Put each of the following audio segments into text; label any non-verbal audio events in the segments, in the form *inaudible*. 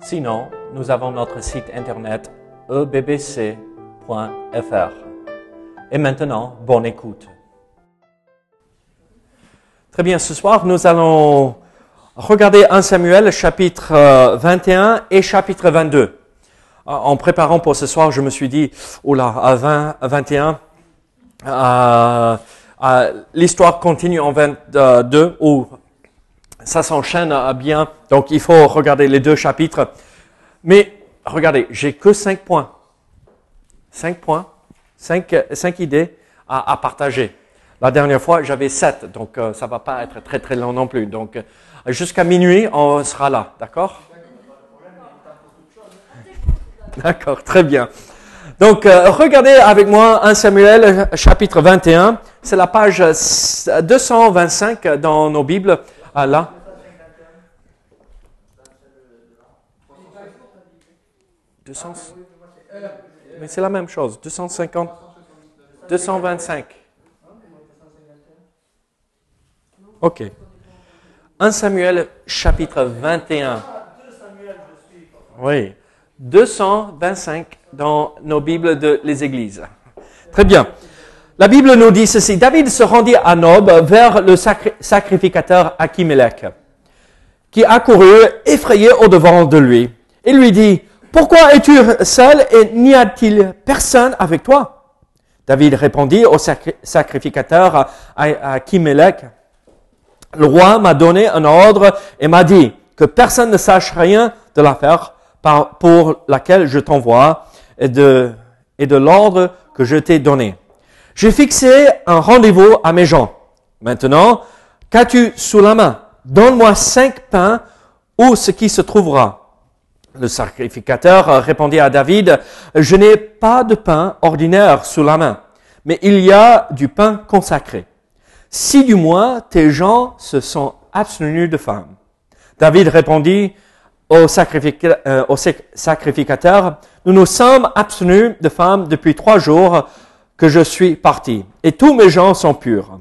Sinon, nous avons notre site internet ebbc.fr. Et maintenant, bonne écoute. Très bien, ce soir, nous allons regarder 1 Samuel chapitre 21 et chapitre 22. En préparant pour ce soir, je me suis dit, oula, à 20, à 21, euh, euh, l'histoire continue en 22 où ça s'enchaîne à bien. Donc, il faut regarder les deux chapitres. Mais regardez, j'ai que cinq points. Cinq points, cinq, cinq idées à, partager. La dernière fois, j'avais sept, donc euh, ça va pas être très très long non plus. Donc, euh, jusqu'à minuit, on sera là, d'accord? D'accord, très bien. Donc, euh, regardez avec moi 1 Samuel chapitre 21. C'est la page 225 dans nos Bibles, ah, là. 200, mais c'est la même chose, 250, 225. Ok. 1 Samuel chapitre 21. Oui. 225 dans nos Bibles de les Églises. Très bien. La Bible nous dit ceci. David se rendit à Nob vers le sacrificateur Akimelech, qui accourut effrayé au devant de lui, Il lui dit, pourquoi es-tu seul et n'y a-t-il personne avec toi? David répondit au sacrificateur Achimelech, le roi m'a donné un ordre et m'a dit que personne ne sache rien de l'affaire pour laquelle je t'envoie et de l'ordre que je t'ai donné. J'ai fixé un rendez-vous à mes gens. Maintenant, qu'as-tu sous la main? Donne-moi cinq pains ou ce qui se trouvera. Le sacrificateur répondit à David, je n'ai pas de pain ordinaire sous la main, mais il y a du pain consacré. Si du moins tes gens se sont abstenus de faim. David répondit au, euh, sacrificateur, nous nous sommes abstenus de faim depuis trois jours que je suis parti, et tous mes gens sont purs.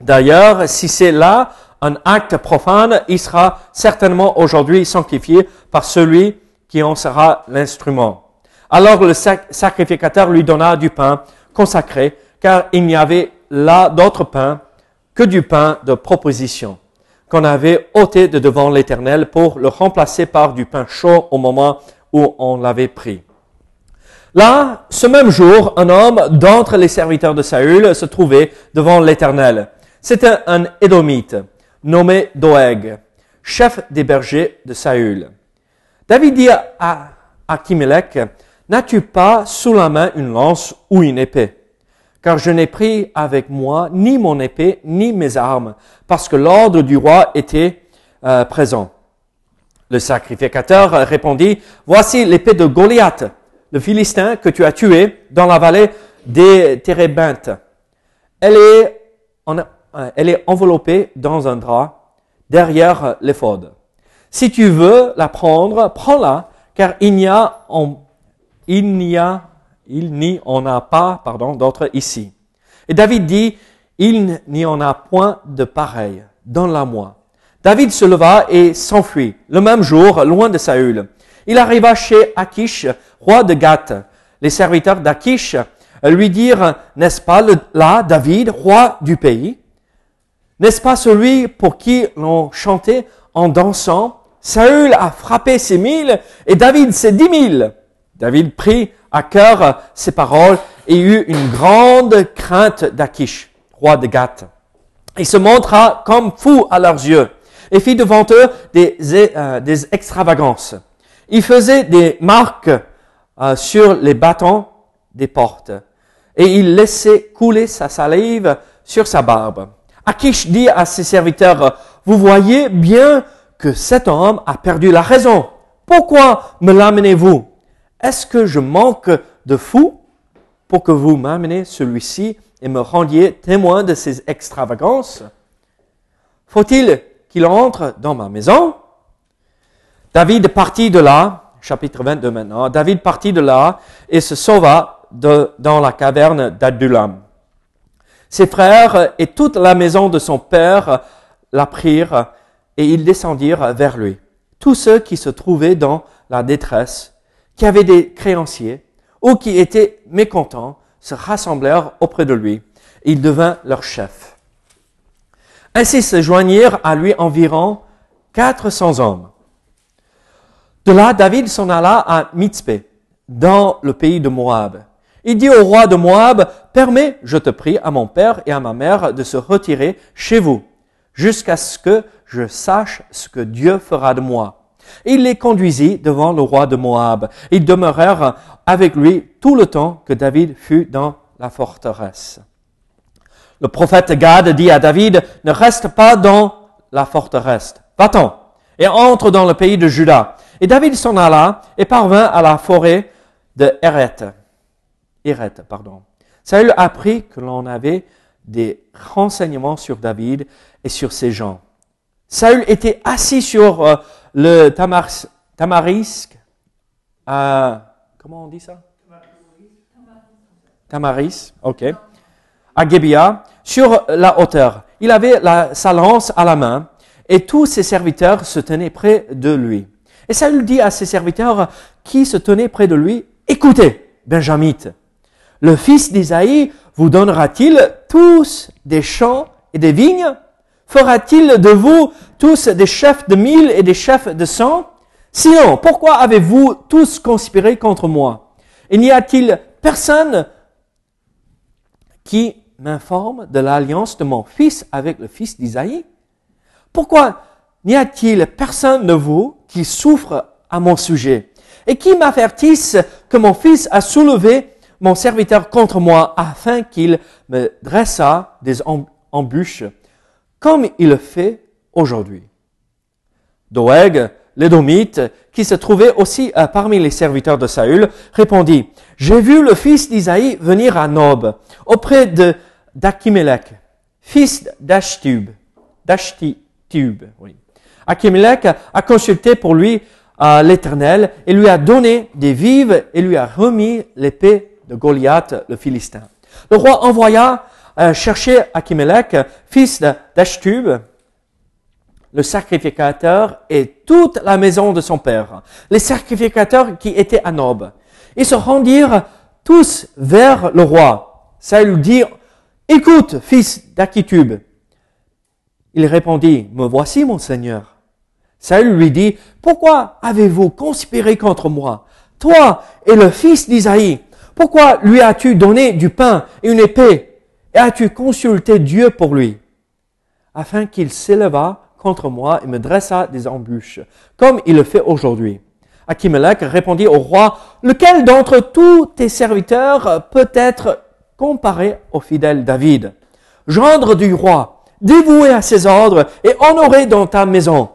D'ailleurs, si c'est là un acte profane, il sera certainement aujourd'hui sanctifié par celui qui en sera l'instrument. Alors le sacrificateur lui donna du pain consacré, car il n'y avait là d'autre pain que du pain de proposition, qu'on avait ôté de devant l'Éternel pour le remplacer par du pain chaud au moment où on l'avait pris. Là, ce même jour, un homme d'entre les serviteurs de Saül se trouvait devant l'Éternel. C'était un Édomite nommé Doeg, chef des bergers de Saül. David dit à Achimelech, N'as-tu pas sous la main une lance ou une épée? Car je n'ai pris avec moi ni mon épée ni mes armes, parce que l'ordre du roi était euh, présent. Le sacrificateur répondit, Voici l'épée de Goliath le Philistin que tu as tué dans la vallée des Térébintes. Elle est, euh, elle est enveloppée dans un drap derrière l'éphode. Si tu veux la prendre, prends-la, car il n'y a, il n'y a, il n'y en a pas, pardon, d'autre ici. Et David dit, il n'y en a point de pareil. Donne-la-moi. David se leva et s'enfuit. Le même jour, loin de Saül. Il arriva chez Akish, roi de Gath. Les serviteurs d'Akish lui dirent, n'est-ce pas là David, roi du pays? N'est-ce pas celui pour qui l'on chantait en dansant Saül a frappé ses mille et David ses dix mille? David prit à cœur ces paroles et eut une grande crainte d'Akish, roi de Gath. Il se montra comme fou à leurs yeux et fit devant eux des, euh, extravagances. Il faisait des marques euh, sur les bâtons des portes. Et il laissait couler sa salive sur sa barbe. Akish dit à ses serviteurs, vous voyez bien que cet homme a perdu la raison. Pourquoi me l'amenez-vous? Est-ce que je manque de fou pour que vous m'amenez celui-ci et me rendiez témoin de ses extravagances? Faut-il qu'il entre dans ma maison David partit de là, chapitre 22 maintenant, David partit de là et se sauva dans la caverne d'Adulam. Ses frères et toute la maison de son père la prirent et ils descendirent vers lui. Tous ceux qui se trouvaient dans la détresse, qui avaient des créanciers ou qui étaient mécontents, se rassemblèrent auprès de lui. il devint leur chef. Ainsi se joignirent à lui environ 400 hommes. De là, David s'en alla à Mitzpé, dans le pays de Moab. Il dit au roi de Moab, permets, je te prie, à mon père et à ma mère de se retirer chez vous, jusqu'à ce que je sache ce que Dieu fera de moi. il les conduisit devant le roi de Moab. Ils demeurèrent avec lui tout le temps que David fut dans la forteresse. Le prophète Gad dit à David, ne reste pas dans la forteresse, va-t'en et entre dans le pays de Juda. Et David s'en alla et parvint à la forêt de Héret. Pardon. Saül apprit que l'on avait des renseignements sur David et sur ses gens. Saül était assis sur euh, le tamarisque, comment on dit ça? Tamaris, ok. À Gebia, sur la hauteur. Il avait sa lance à la main et tous ses serviteurs se tenaient près de lui. Et Saül dit à ses serviteurs qui se tenaient près de lui, écoutez, Benjamite, le fils d'Isaïe vous donnera-t-il tous des champs et des vignes? Fera-t-il de vous tous des chefs de mille et des chefs de cent? Sinon, pourquoi avez-vous tous conspiré contre moi? Il n'y a-t-il personne qui m'informe de l'alliance de mon fils avec le fils d'Isaïe? Pourquoi n'y a-t-il personne de vous qui souffre à mon sujet? Et qui m'avertisse que mon fils a soulevé mon serviteur contre moi afin qu'il me dressa des embûches comme il le fait aujourd'hui. Doeg, l'édomite, qui se trouvait aussi euh, parmi les serviteurs de Saül, répondit, J'ai vu le fils d'Isaïe venir à Nob, auprès de d'Achimelech, fils d'Ashtub. D'Ashtub, oui. Achimelech a consulté pour lui euh, l'Éternel et lui a donné des vives et lui a remis l'épée de Goliath, le Philistin. Le roi envoya euh, chercher Achimelech, fils d'Ashtub, le sacrificateur et toute la maison de son père, les sacrificateurs qui étaient à Nob. Ils se rendirent tous vers le roi. Saül dit, écoute, fils d'Achitub. Il répondit, me voici, mon Seigneur. Saül lui dit, pourquoi avez-vous conspiré contre moi, toi et le fils d'Isaïe? Pourquoi lui as-tu donné du pain et une épée? Et as-tu consulté Dieu pour lui? Afin qu'il s'éleva contre moi et me dressa des embûches, comme il le fait aujourd'hui. Achimelech répondit au roi, lequel d'entre tous tes serviteurs peut être comparé au fidèle David, gendre du roi, dévoué à ses ordres et honoré dans ta maison.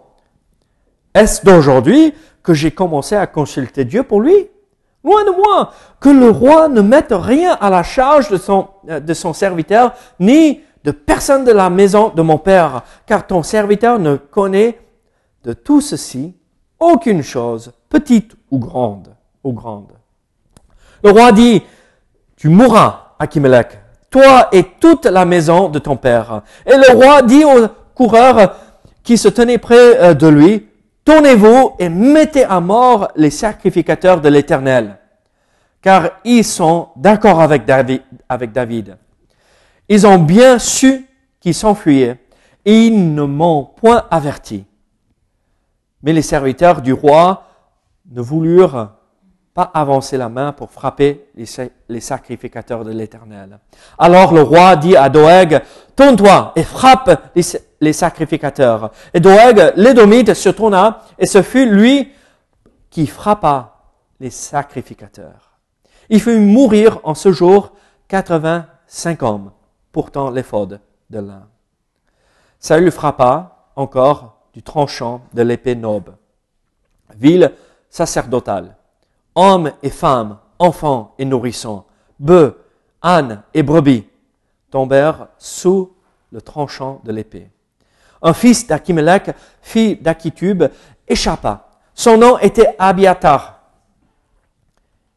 Est-ce d'aujourd'hui que j'ai commencé à consulter Dieu pour lui? Loin de moi, que le roi ne mette rien à la charge de son, euh, de son serviteur, ni de personne de la maison de mon Père, car ton serviteur ne connaît de tout ceci aucune chose, petite ou grande, ou grande. Le roi dit, tu mourras, Achimelech, toi et toute la maison de ton père. Et le roi dit aux coureurs qui se tenaient près euh, de lui, tournez-vous et mettez à mort les sacrificateurs de l'Éternel, car ils sont d'accord avec David. Ils ont bien su qu'ils s'enfuyaient et ils ne m'ont point averti. Mais les serviteurs du roi ne voulurent pas avancer la main pour frapper les, sacrificateurs de l'Éternel. Alors le roi dit à Doeg, tourne-toi et frappe les, sacrificateurs. Et Doeg, l'édomite, se tourna et ce fut lui qui frappa les sacrificateurs. Il fit mourir en ce jour 85 hommes pourtant l'éphod de l'un. Saül frappa encore du tranchant de l'épée noble. Ville sacerdotales, hommes et femmes, enfants et nourrissons, bœufs, ânes et brebis, tombèrent sous le tranchant de l'épée. Un fils d'Achimelech, fils d'Achitube, échappa. Son nom était Abiatar.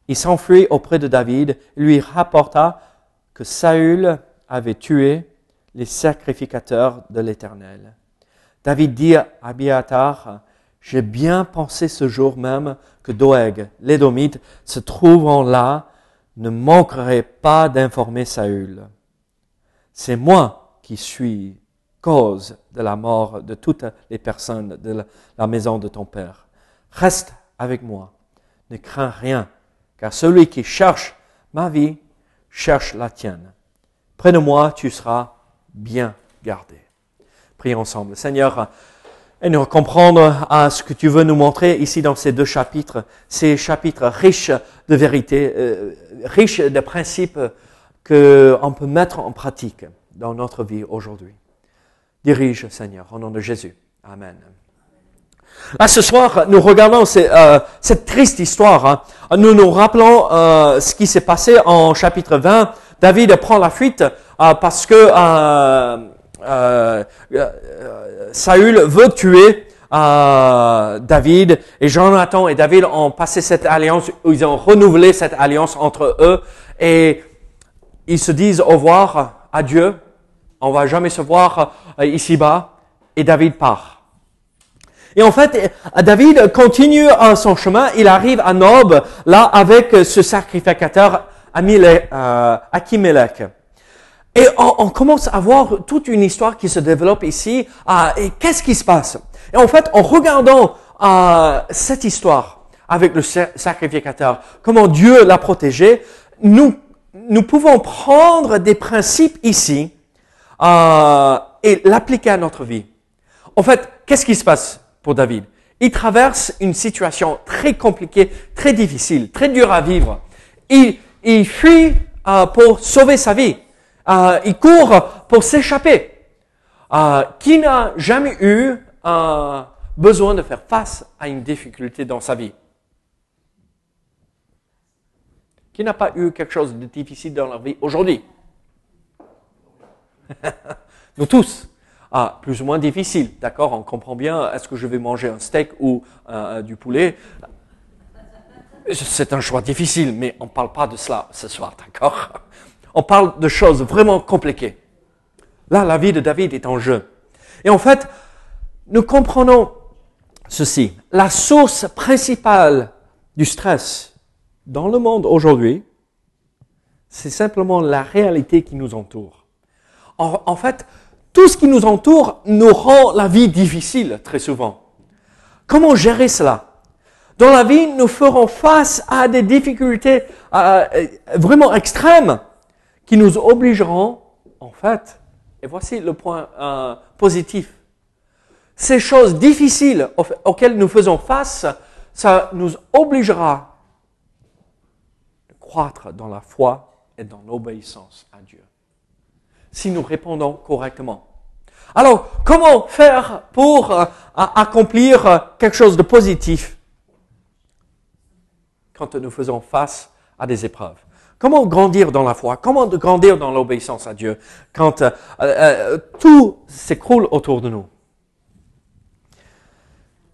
Il s'enfuit auprès de David et lui rapporta que Saül avait tué les sacrificateurs de l'Éternel. David dit à Abiatar, j'ai bien pensé ce jour même que Doeg, l'Édomite, se trouvant là, ne manquerait pas d'informer Saül. C'est moi qui suis cause de la mort de toutes les personnes de la maison de ton Père. Reste avec moi, ne crains rien, car celui qui cherche ma vie cherche la tienne. Près de moi, tu seras bien gardé. Prions ensemble. Seigneur, et nous comprendre à ce que tu veux nous montrer ici dans ces deux chapitres, ces chapitres riches de vérité, euh, riches de principes qu'on peut mettre en pratique dans notre vie aujourd'hui. Dirige, Seigneur, au nom de Jésus. Amen. Là, ce soir, nous regardons euh, cette triste histoire. Hein. Nous nous rappelons euh, ce qui s'est passé en chapitre 20. David prend la fuite euh, parce que Saül veut tuer David et Jonathan et David ont passé cette alliance, ils ont renouvelé cette alliance entre eux et ils se disent au revoir, adieu, on va jamais se voir ici-bas et David part. Et en fait, David continue son chemin. Il arrive à Nob, là, avec ce sacrificateur euh, Achimelech. Et on, commence à voir toute une histoire qui se développe ici. Euh, et qu'est-ce qui se passe? Et en fait, en regardant euh, cette histoire avec le sacrificateur, comment Dieu l'a protégé, nous, nous pouvons prendre des principes ici et l'appliquer à notre vie. En fait, qu'est-ce qui se passe pour David? Il traverse une situation très compliquée, très difficile, très dure à vivre. Il, il fuit euh, pour sauver sa vie. Euh, il court pour s'échapper. Euh, qui n'a jamais eu besoin de faire face à une difficulté dans sa vie? Qui n'a pas eu quelque chose de difficile dans leur vie aujourd'hui *laughs* Nous tous. Ah, plus ou moins difficile, d'accord? On comprend bien, est-ce que je vais manger un steak ou euh, du poulet? C'est un choix difficile, mais on ne parle pas de cela ce soir, d'accord? On parle de choses vraiment compliquées. Là, la vie de David est en jeu. Et en fait, nous comprenons ceci. La source principale du stress dans le monde aujourd'hui, c'est simplement la réalité qui nous entoure. En, fait, tout ce qui nous entoure nous rend la vie difficile très souvent. Comment gérer cela? Dans la vie, nous ferons face à des difficultés euh, euh, vraiment extrêmes qui nous obligeront, en fait, et voici le point euh, positif, ces choses difficiles auxquelles nous faisons face, ça nous obligera croître dans la foi et dans l'obéissance à Dieu si nous répondons correctement. Alors, comment faire pour euh, accomplir euh, quelque chose de positif quand nous faisons face à des épreuves? Comment grandir dans la foi? Comment grandir dans l'obéissance à Dieu quand euh, tout s'écroule autour de nous?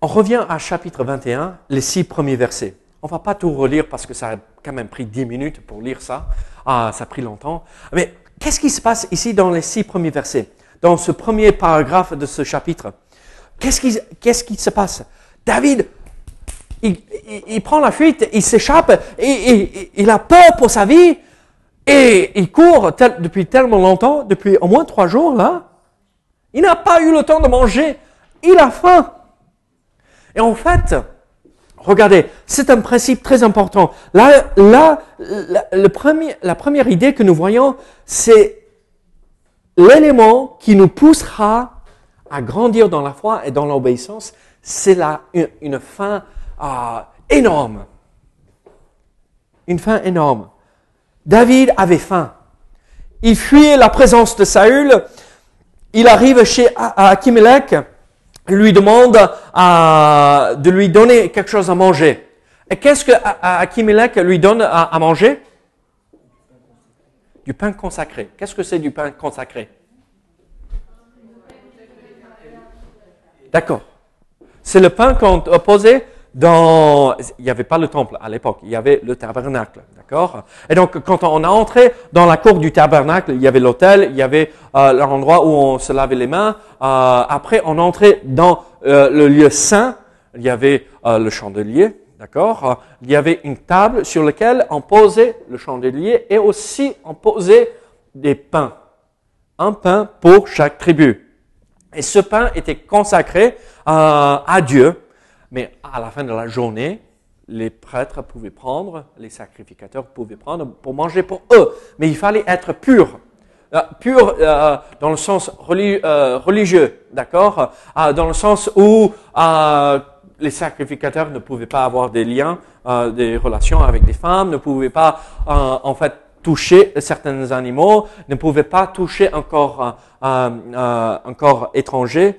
On revient à chapitre 21, les six premiers versets. On va pas tout relire parce que ça a quand même pris dix minutes pour lire ça. Ah, ça a pris longtemps. Mais Qu'est-ce qui se passe ici dans les six premiers versets, dans ce premier paragraphe de ce chapitre Qu'est-ce qui, se passe? David, il, prend la fuite, il s'échappe, il a peur pour sa vie, et il court depuis tellement longtemps, depuis au moins trois jours là. Il n'a pas eu le temps de manger, il a faim. Et en fait, Regardez, c'est un principe très important. Là, là le premier, la première idée que nous voyons, c'est l'élément qui nous poussera à grandir dans la foi et dans l'obéissance. C'est là une, une fin euh, énorme. Une fin énorme. David avait faim. Il fuyait la présence de Saül. Il arrive chez Achimelech lui demande à, de lui donner quelque chose à manger. Et qu'est-ce que Akimelech lui donne à, manger? Du pain consacré. Qu'est-ce que c'est du pain consacré? D'accord. C'est le pain qu'on posait dans... Il n'y avait pas le temple à l'époque, il y avait le tabernacle. D'accord? Et donc, quand on a entré dans la cour du tabernacle, il y avait l'autel, il y avait euh, l'endroit où on se lavait les mains. Euh, après, on entrait dans euh, le lieu saint, il y avait le chandelier, d'accord? Il y avait une table sur laquelle on posait le chandelier et aussi on posait des pains. Un pain pour chaque tribu. Et ce pain était consacré à Dieu, mais à la fin de la journée, les prêtres pouvaient prendre, les sacrificateurs pouvaient prendre pour manger pour eux. Mais il fallait être pur. Euh, pur euh, dans le sens euh, religieux, d'accord? Dans le sens où les sacrificateurs ne pouvaient pas avoir des liens, des relations avec des femmes, ne pouvaient pas en fait toucher certains animaux, ne pouvaient pas toucher un corps, un corps étranger,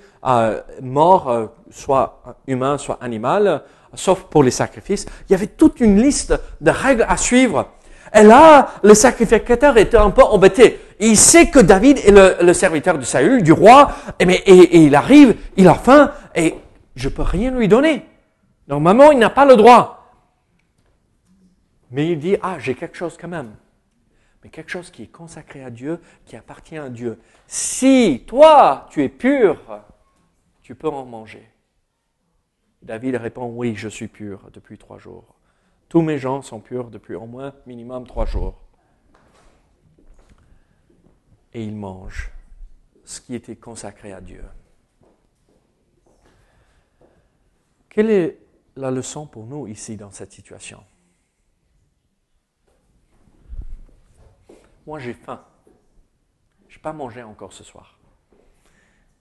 mort, soit humain, soit animal, sauf pour les sacrifices. Il y avait toute une liste de règles à suivre. Et là, le sacrificateur était un peu embêté. Il sait que David est le, serviteur de Saül, du roi, et, mais, et, il arrive, il a faim, et je peux rien lui donner. Normalement, il n'a pas le droit. Mais il dit, ah, j'ai quelque chose quand même. Mais quelque chose qui est consacré à Dieu, qui appartient à Dieu. Si toi, tu es pur, tu peux en manger. David répond, oui, je suis pur depuis trois jours. Tous mes gens sont purs depuis au moins minimum trois jours. Et ils mangent ce qui était consacré à Dieu. Quelle est la leçon pour nous ici dans cette situation? Moi, j'ai faim. Je n'ai pas mangé encore ce soir.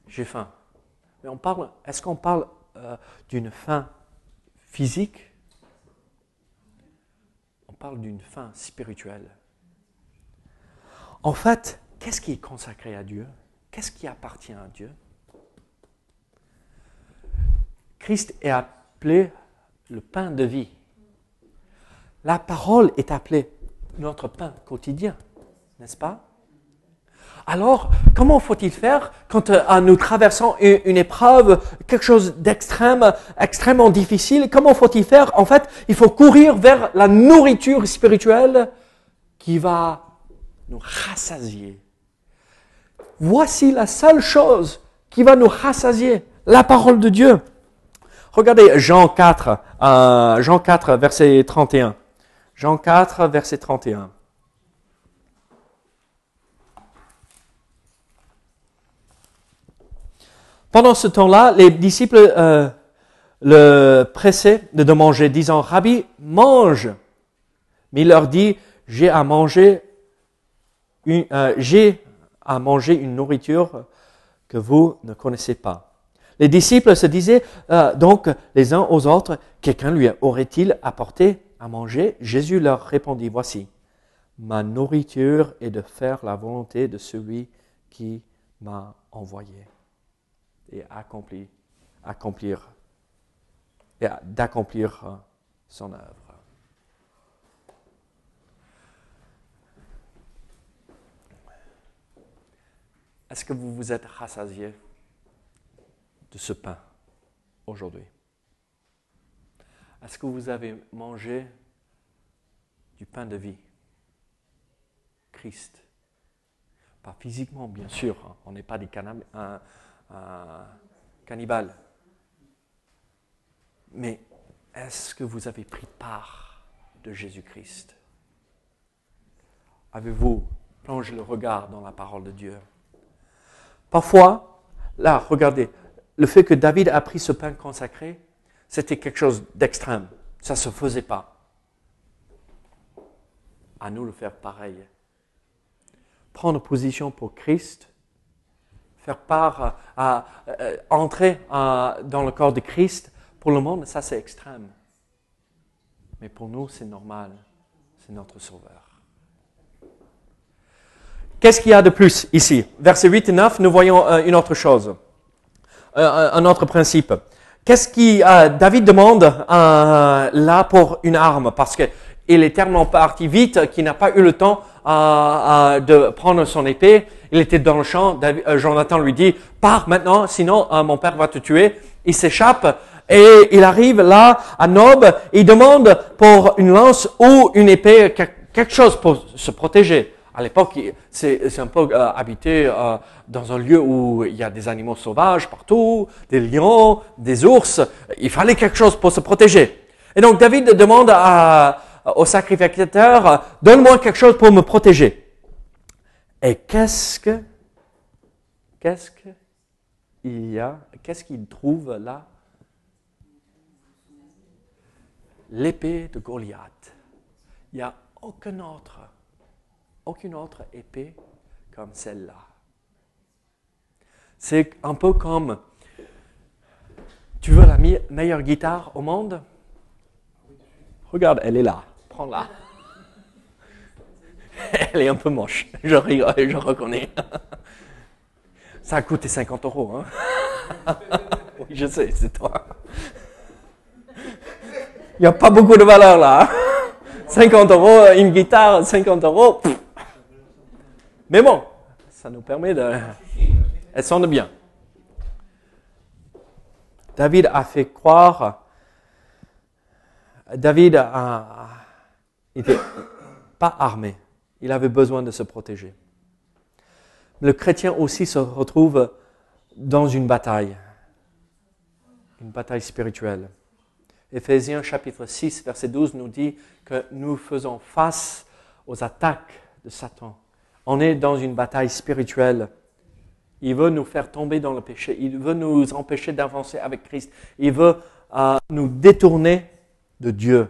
J'ai faim. Mais on parle, est-ce qu'on parle euh, d'une faim physique? Parle d'une fin spirituelle. En fait, qu'est-ce qui est consacré à Dieu? Qu'est-ce qui appartient à Dieu? Christ est appelé le pain de vie. La parole est appelée notre pain quotidien, n'est-ce pas? Alors, comment faut-il faire quand euh, nous traversons une, épreuve, quelque chose d'extrême, extrêmement difficile? Comment faut-il faire? En fait, il faut courir vers la nourriture spirituelle qui va nous rassasier. Voici la seule chose qui va nous rassasier, la parole de Dieu. Regardez Jean 4, euh, Jean 4, verset 31. Jean 4, verset 31. Pendant ce temps-là, les disciples euh, le pressaient de manger, disant, Rabbi, mange. Mais il leur dit, j'ai à manger une, euh, j'ai à manger une nourriture que vous ne connaissez pas. Les disciples se disaient euh, donc les uns aux autres, quelqu'un lui aurait-il apporté à manger? Jésus leur répondit, voici, ma nourriture est de faire la volonté de celui qui m'a envoyé et accomplir, et d'accomplir euh, son œuvre. Est-ce que vous vous êtes rassasié de ce pain aujourd'hui? Est-ce que vous avez mangé du pain de vie? Christ Pas physiquement, bien sûr, hein. on n'est pas des cannabis cannibale. Mais est-ce que vous avez pris part de Jésus-Christ? Avez-vous plongé le regard dans la parole de Dieu? Parfois, là, regardez, le fait que David a pris ce pain consacré, c'était quelque chose d'extrême. Ça ne se faisait pas. À nous de faire pareil. Prendre position pour Christ, faire part, à, entrer dans le corps de Christ, pour le monde, ça c'est extrême. Mais pour nous, c'est normal. C'est notre Sauveur. Qu'est-ce qu'il y a de plus ici? Versets 8 et 9, nous voyons euh, une autre chose, euh, un autre principe. qu'est-ce qui euh, David demande euh, là pour une arme? Parce que il est tellement parti vite qu'il n'a pas eu le temps euh, de prendre son épée. Il était dans le champ. Jonathan lui dit pars maintenant, sinon mon père va te tuer. Il s'échappe et il arrive là à Nob. Il demande pour une lance ou une épée quelque chose pour se protéger. À l'époque, c'est un peu euh, habité euh, dans un lieu où il y a des animaux sauvages partout, des lions, des ours. Il fallait quelque chose pour se protéger. Et donc David demande à, au sacrificateur, donne-moi quelque chose pour me protéger. Et qu'est-ce que, qu'est-ce qu'il y a, qu'est-ce qu'il trouve là? L'épée de Goliath. Il n'y a aucun autre aucune autre épée comme celle-là. C'est un peu comme, tu veux la meilleure guitare au monde? Regarde, elle est là, prends-la. *laughs* Elle est un peu moche, je, je reconnais. Ça a coûté 50 euros. Hein? *laughs* Oui, je sais, c'est toi. Il n'y a pas beaucoup de valeur là. 50 hein. euros, une guitare, 50 euros. Mais bon, ça nous permet de... Elle sonne bien. David a fait croire... David n'était pas armé. Il avait besoin de se protéger. Le chrétien aussi se retrouve dans une bataille, une bataille spirituelle. Éphésiens chapitre 6, verset 12 nous dit que nous faisons face aux attaques de Satan on est dans une bataille spirituelle. Il veut nous faire tomber dans le péché. Il veut nous empêcher d'avancer avec Christ. Il veut euh, nous détourner de Dieu.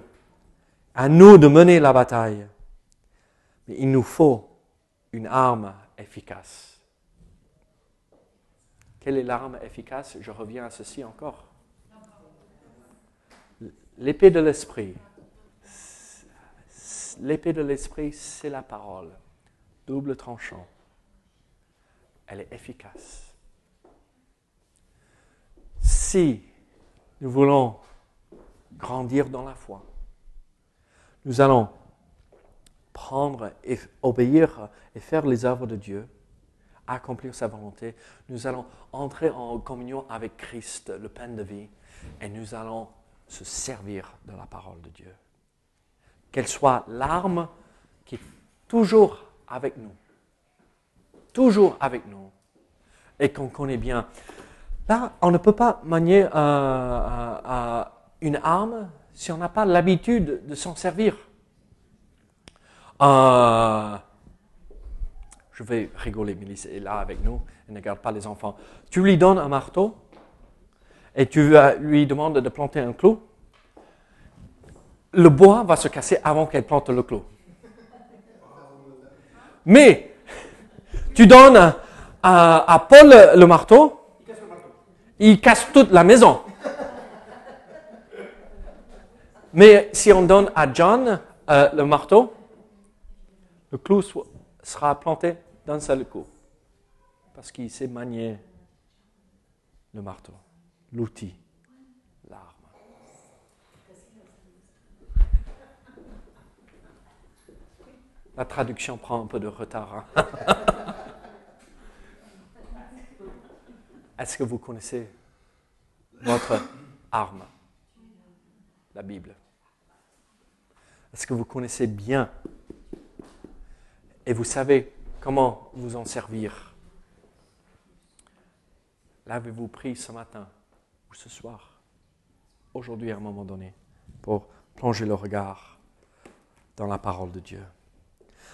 À nous de mener la bataille. Mais il nous faut une arme efficace. Quelle est l'arme efficace? Je reviens à ceci encore. L'épée de l'esprit. L'épée de l'esprit, c'est la parole double tranchant. Elle est efficace. Si nous voulons grandir dans la foi, nous allons prendre et obéir et faire les œuvres de Dieu, accomplir sa volonté, nous allons entrer en communion avec Christ, le pain de vie, et nous allons se servir de la parole de Dieu. Qu'elle soit l'arme qui toujours avec nous. Toujours avec nous. Et qu'on connaît bien. Là, on ne peut pas manier euh, euh, euh, une arme si on n'a pas l'habitude de s'en servir. je vais rigoler, Mélisse est là avec nous, elle ne garde pas les enfants. Tu lui donnes un marteau et tu lui demandes de planter un clou. Le bois va se casser avant qu'elle plante le clou. Mais tu donnes à, Paul le marteau, il casse toute la maison. Mais si on donne à John euh, le marteau, le clou sera planté d'un seul coup. Parce qu'il sait manier le marteau, l'outil. La traduction prend un peu de retard. Hein. *laughs* Est-ce que vous connaissez votre arme, la Bible? Est-ce que vous connaissez bien. Et vous savez comment vous en servir. L'avez-vous pris ce matin ou ce soir, aujourd'hui à un moment donné, pour plonger le regard dans la parole de Dieu.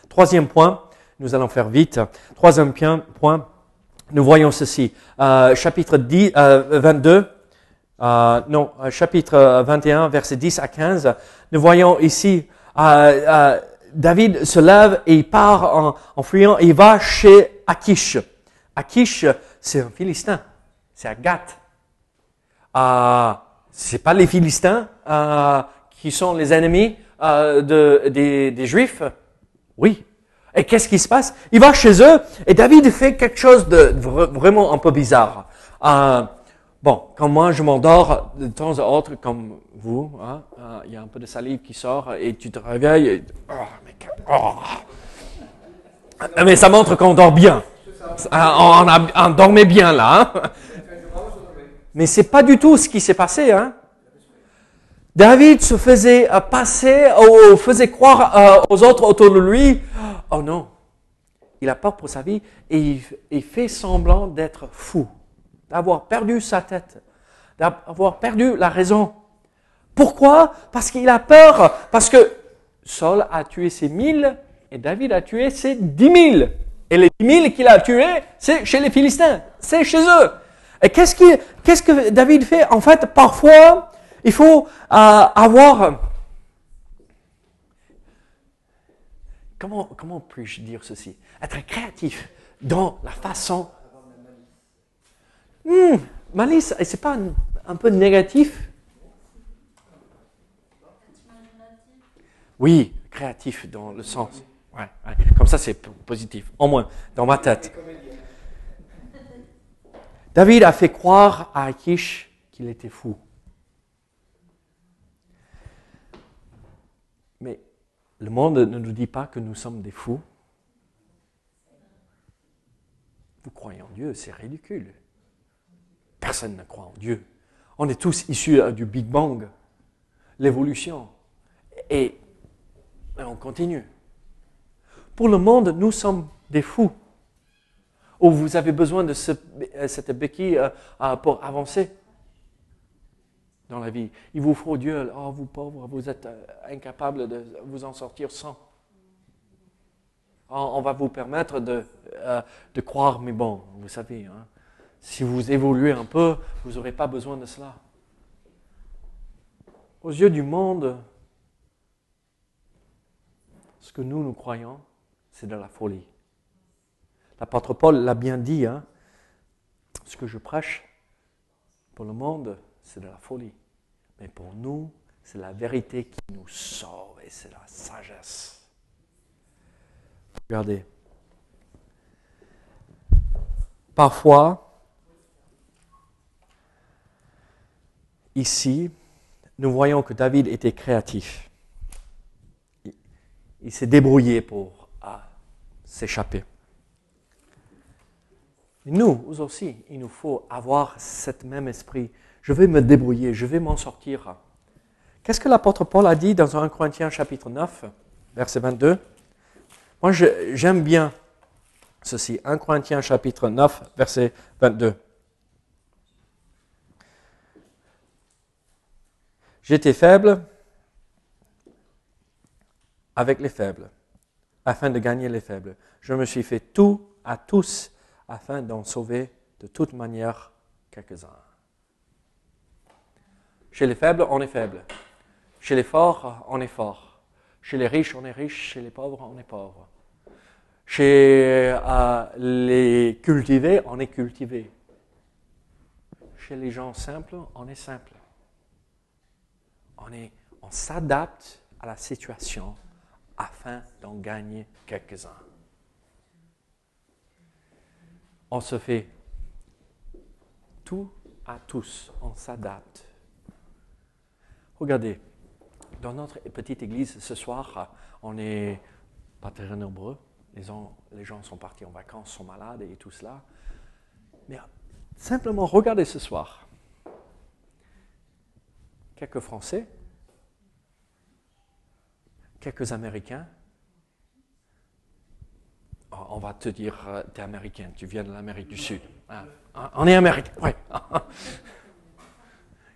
Troisième point, nous allons faire vite. Troisième point, nous voyons ceci. Euh, chapitre 10, 22, euh, euh, non, chapitre 21, verset 10 à 15. Nous voyons ici, David se lève et il part en, en fuyant et il va chez Akish. Akish, c'est un Philistin, c'est Agathe. Euh, c'est pas les Philistins qui sont les ennemis de, des, des Juifs, oui. Et qu'est-ce qui se passe? Il va chez eux et David fait quelque chose de vraiment un peu bizarre. Euh, Bon, quand moi je m'endors de temps à autre, comme vous, hein, euh, il y a un peu de salive qui sort et tu te réveilles. Et, oh, mais, oh. mais, ça montre qu'on dort bien. On, on, dormait bien là. Hein. Mais c'est pas du tout ce qui s'est passé. Hein. David se faisait euh, passer, ou faisait croire euh, aux autres autour de lui, oh non, il a peur pour sa vie et il fait semblant d'être fou d'avoir perdu sa tête, d'avoir perdu la raison. Pourquoi? Parce qu'il a peur, parce que Saul a tué ses mille et David a tué ses dix mille. Et les dix mille qu'il a tués, c'est chez les Philistins, c'est chez eux. Et qu'est-ce, qu'est-ce que David fait? En fait, parfois, il faut euh, avoir... Comment, comment puis-je dire ceci? Être créatif dans la façon Hum, malice, c'est pas un, peu négatif? Oui, créatif dans le sens. Comme ça, c'est positif. Au moins, dans ma tête. David a fait croire à Akish qu'il était fou. Mais le monde ne nous dit pas que nous sommes des fous. Vous croyez en Dieu, c'est ridicule. Personne ne croit en Dieu. On est tous issus euh, du Big Bang, l'évolution. Et, on continue. Pour le monde, nous sommes des fous. Ou vous avez besoin de euh, cette béquille euh, pour avancer dans la vie. Il vous faut Dieu. Oh, vous pauvres, vous êtes incapables de vous en sortir sans. Oh, on va vous permettre de, de croire, mais bon, vous savez, hein, si vous évoluez un peu, vous n'aurez pas besoin de cela. Aux yeux du monde, ce que nous, nous croyons, c'est de la folie. L'apôtre Paul l'a bien dit, hein. ce que je prêche pour le monde, c'est de la folie. Mais pour nous, c'est la vérité qui nous sauve et c'est la sagesse. Regardez. Parfois, ici, nous voyons que David était créatif. Il, s'est débrouillé pour s'échapper. Nous aussi, il nous faut avoir cet même esprit. Je vais me débrouiller, je vais m'en sortir. Qu'est-ce que l'apôtre Paul a dit dans 1 Corinthiens chapitre 9, verset 22 Moi, j'aime bien ceci. 1 Corinthiens chapitre 9, verset 22. J'étais faible avec les faibles, afin de gagner les faibles. Je me suis fait tout à tous, afin d'en sauver de toute manière quelques-uns. Chez les faibles, on est faible. Chez les forts, on est fort. Chez les riches, on est riche. Chez les pauvres, on est pauvre. Chez euh, les cultivés, on est cultivé. Chez les gens simples, on est simple on, s'adapte à la situation afin d'en gagner quelques-uns. On se fait tout à tous, on s'adapte. Regardez, dans notre petite église ce soir, on n'est pas très nombreux. Les gens sont partis en vacances, sont malades et tout cela. Mais simplement regardez ce soir. Quelques Français, quelques Américains. Oh, on va te dire, euh, tu es américain, tu viens de l'Amérique du Sud. Ah, ah, on est américain, oui. *laughs*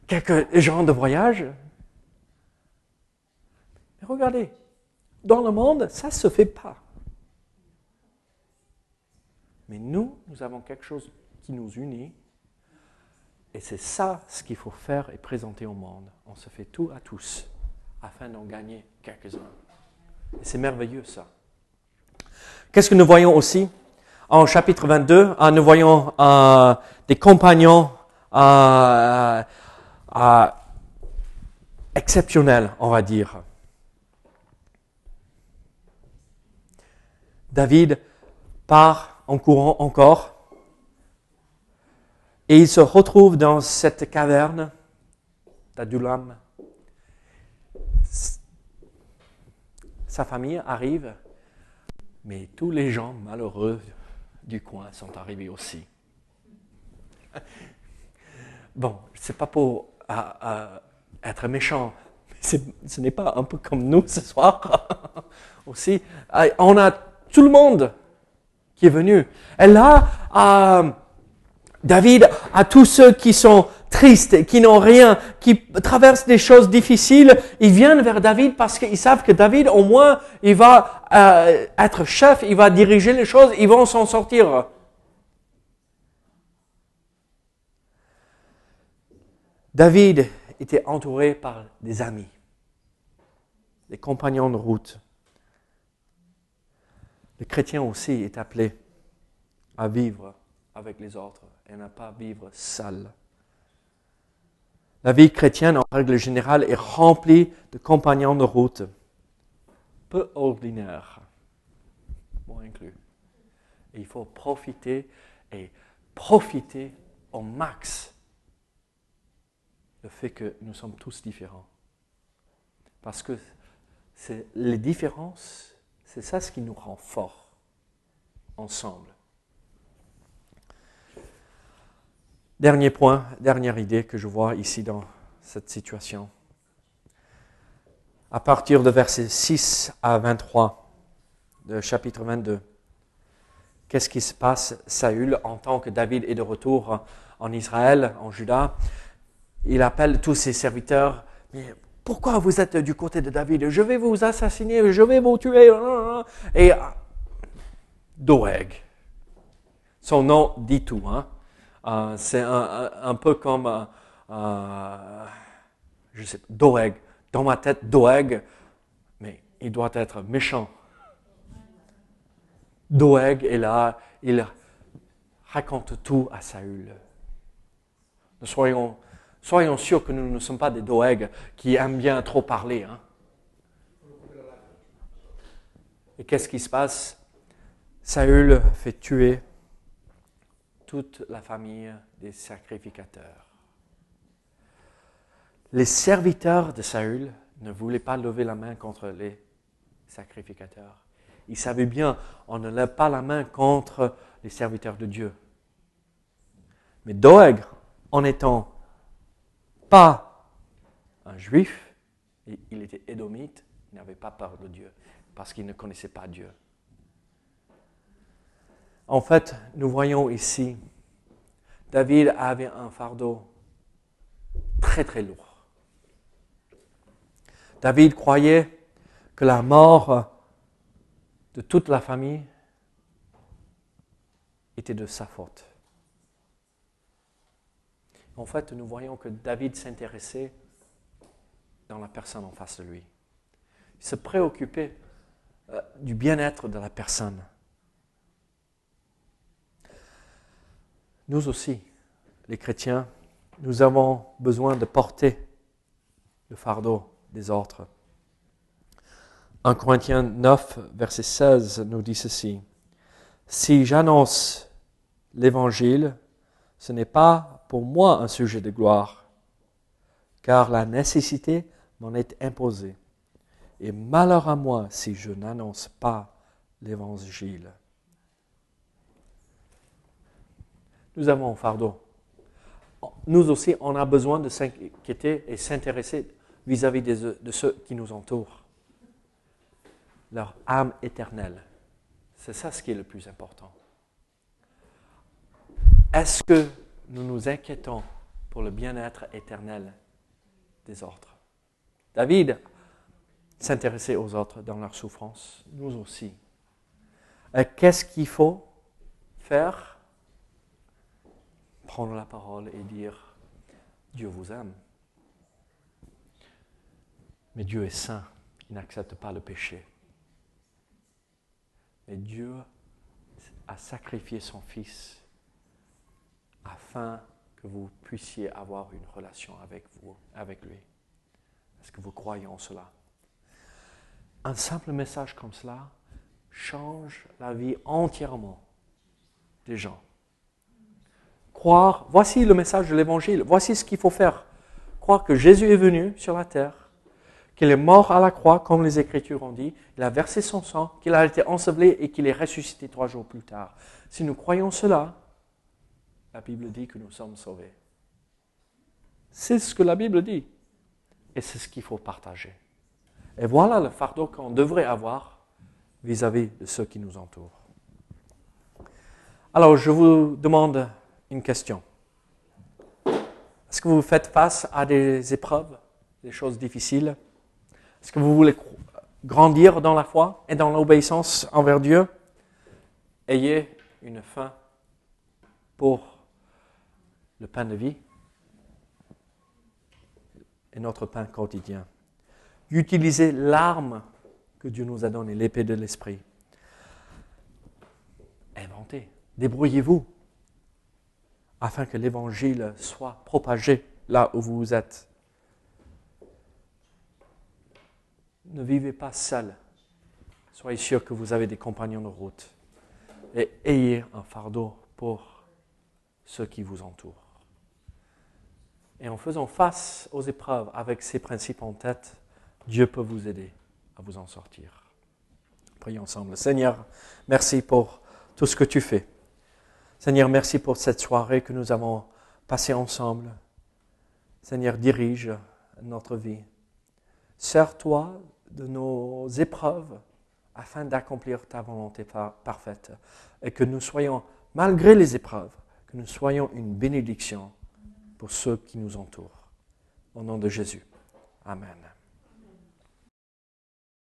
quelques gens de voyage. Mais regardez, dans le monde, ça ne se fait pas. Mais nous, nous avons quelque chose qui nous unit. Et c'est ça ce qu'il faut faire et présenter au monde. On se fait tout à tous afin d'en gagner quelques-uns. Et c'est merveilleux ça. Qu'est-ce que nous voyons aussi? En chapitre 22, ah, nous voyons euh, des compagnons euh, exceptionnels, on va dire. David part en courant encore Et il se retrouve dans cette caverne d'Adulam. Sa famille arrive, mais tous les gens malheureux du coin sont arrivés aussi. *laughs* Bon, c'est pas pour être méchant, ce n'est pas un peu comme nous ce soir *laughs* aussi. On a tout le monde qui est venu. Et là, David a tous ceux qui sont tristes, qui n'ont rien, qui traversent des choses difficiles, ils viennent vers David parce qu'ils savent que David, au moins, il va euh, être chef, il va diriger les choses, ils vont s'en sortir. David était entouré par des amis, des compagnons de route. Le chrétien aussi est appelé à vivre avec les autres et ne pas vivre seul. La vie chrétienne, en règle générale, est remplie de compagnons de route, peu ordinaires, moi inclus. Et il faut profiter et profiter au max le fait que nous sommes tous différents. Parce que les différences, c'est ça ce qui nous rend forts ensemble. Dernier point, dernière idée que je vois ici dans cette situation. À partir de versets 6 à 23 de chapitre 22, qu'est-ce qui se passe Saül, en tant que David est de retour en Israël, en Juda, il appelle tous ses serviteurs, mais pourquoi vous êtes du côté de David? Je vais vous assassiner, je vais vous tuer. Et Doeg, son nom dit tout. Hein? Euh, c'est un, peu comme, euh, euh, je sais, Doeg. Dans ma tête, Doeg, mais il doit être méchant. Doeg est là, il raconte tout à Saül. Soyons, soyons sûrs que nous ne sommes pas des Doeg qui aiment bien trop parler. Hein. Et qu'est-ce qui se passe? Saül fait tuer toute la famille des sacrificateurs. Les serviteurs de Saül ne voulaient pas lever la main contre les sacrificateurs. Ils savaient bien, on ne lève pas la main contre les serviteurs de Dieu. Mais Doeg, en étant pas un juif, il était édomite, n'avait pas peur de Dieu, parce qu'il ne connaissait pas Dieu. En fait, nous voyons ici, David avait un fardeau très très lourd. David croyait que la mort de toute la famille était de sa faute. En fait, nous voyons que David s'intéressait dans la personne en face de lui. Il se préoccupait euh, du bien-être de la personne. Nous aussi, les chrétiens, nous avons besoin de porter le fardeau des autres. 1 Corinthiens 9, verset 16 nous dit ceci. Si j'annonce l'évangile, ce n'est pas pour moi un sujet de gloire, car la nécessité m'en est imposée. Et malheur à moi si je n'annonce pas l'évangile. Nous avons un fardeau. Nous aussi, on a besoin de s'inquiéter et s'intéresser vis-à-vis de ceux qui nous entourent. Leur âme éternelle. C'est ça ce qui est le plus important. Est-ce que nous nous inquiétons pour le bien-être éternel des autres? David s'intéressait aux autres dans leur souffrance, nous aussi. Qu'est-ce qu'il faut faire prendre la parole et dire Dieu vous aime. Mais Dieu est saint, il n'accepte pas le péché. Mais Dieu a sacrifié son Fils afin que vous puissiez avoir une relation avec vous, avec lui. Est-ce que vous croyez en cela? Un simple message comme cela change la vie entièrement des gens croire, voici le message de l'Évangile, voici ce qu'il faut faire. Croire que Jésus est venu sur la terre, qu'il est mort à la croix, comme les Écritures ont dit, il a versé son sang, qu'il a été enseveli et qu'il est ressuscité trois jours plus tard. Si nous croyons cela, la Bible dit que nous sommes sauvés. C'est ce que la Bible dit. Et c'est ce qu'il faut partager. Et voilà le fardeau qu'on devrait avoir vis-à-vis de ceux qui nous entourent. Alors, je vous demande une question. Est-ce que vous faites face à des épreuves, des choses difficiles? Est-ce que vous voulez grandir dans la foi et dans l'obéissance envers Dieu? Ayez une fin pour le pain de vie et notre pain quotidien. Utilisez l'arme que Dieu nous a donnée, l'épée de l'esprit. Inventez, débrouillez-vous afin que l'évangile soit propagé là où vous êtes. Ne vivez pas seul. Soyez sûr que vous avez des compagnons de route. Et ayez un fardeau pour ceux qui vous entourent. Et en faisant face aux épreuves avec ces principes en tête, Dieu peut vous aider à vous en sortir. Prions ensemble. Seigneur, merci pour tout ce que tu fais. Seigneur, merci pour cette soirée que nous avons passée ensemble. Seigneur, dirige notre vie. Sers-toi de nos épreuves afin d'accomplir ta volonté parfaite et que nous soyons, malgré les épreuves, que nous soyons une bénédiction pour ceux qui nous entourent. Au nom de Jésus. Amen.